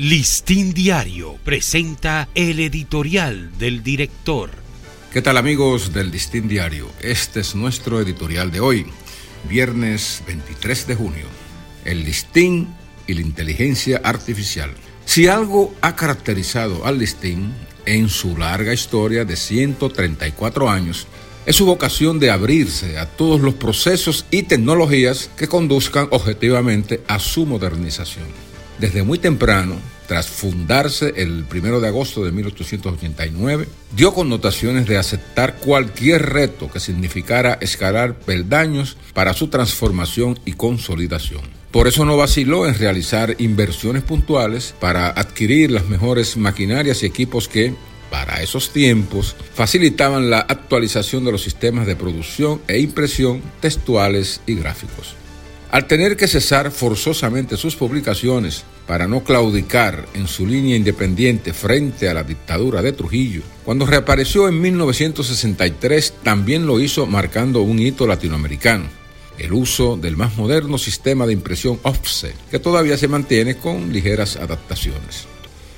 Listín Diario presenta el editorial del director. ¿Qué tal amigos del Listín Diario? Este es nuestro editorial de hoy, viernes 23 de junio. El listín y la inteligencia artificial. Si algo ha caracterizado al listín en su larga historia de 134 años, es su vocación de abrirse a todos los procesos y tecnologías que conduzcan objetivamente a su modernización desde muy temprano, tras fundarse el 1 de agosto de 1889, dio connotaciones de aceptar cualquier reto que significara escalar peldaños para su transformación y consolidación. Por eso no vaciló en realizar inversiones puntuales para adquirir las mejores maquinarias y equipos que, para esos tiempos, facilitaban la actualización de los sistemas de producción e impresión textuales y gráficos. Al tener que cesar forzosamente sus publicaciones para no claudicar en su línea independiente frente a la dictadura de Trujillo, cuando reapareció en 1963 también lo hizo marcando un hito latinoamericano, el uso del más moderno sistema de impresión offset, que todavía se mantiene con ligeras adaptaciones.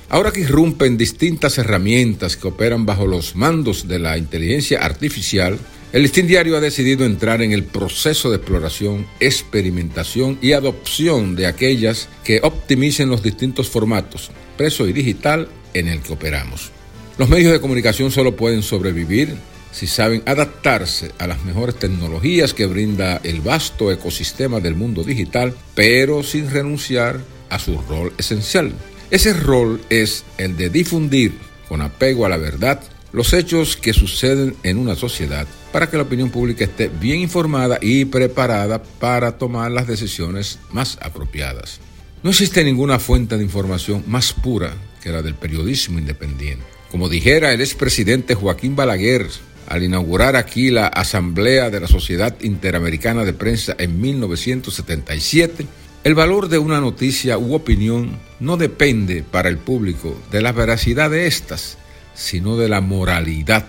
Ahora que irrumpen distintas herramientas que operan bajo los mandos de la inteligencia artificial, el Listín Diario ha decidido entrar en el proceso de exploración, experimentación y adopción de aquellas que optimicen los distintos formatos, preso y digital, en el que operamos. Los medios de comunicación solo pueden sobrevivir si saben adaptarse a las mejores tecnologías que brinda el vasto ecosistema del mundo digital, pero sin renunciar a su rol esencial ese rol es el de difundir con apego a la verdad los hechos que suceden en una sociedad para que la opinión pública esté bien informada y preparada para tomar las decisiones más apropiadas. No existe ninguna fuente de información más pura que la del periodismo independiente. Como dijera el expresidente Joaquín Balaguer al inaugurar aquí la Asamblea de la Sociedad Interamericana de Prensa en 1977, el valor de una noticia u opinión no depende para el público de la veracidad de estas, sino de la moralidad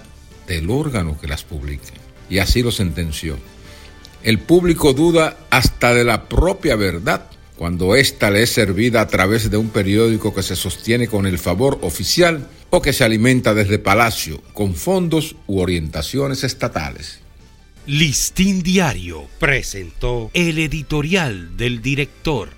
del órgano que las publique. Y así lo sentenció. El público duda hasta de la propia verdad cuando ésta le es servida a través de un periódico que se sostiene con el favor oficial o que se alimenta desde Palacio con fondos u orientaciones estatales. Listín Diario presentó el editorial del director.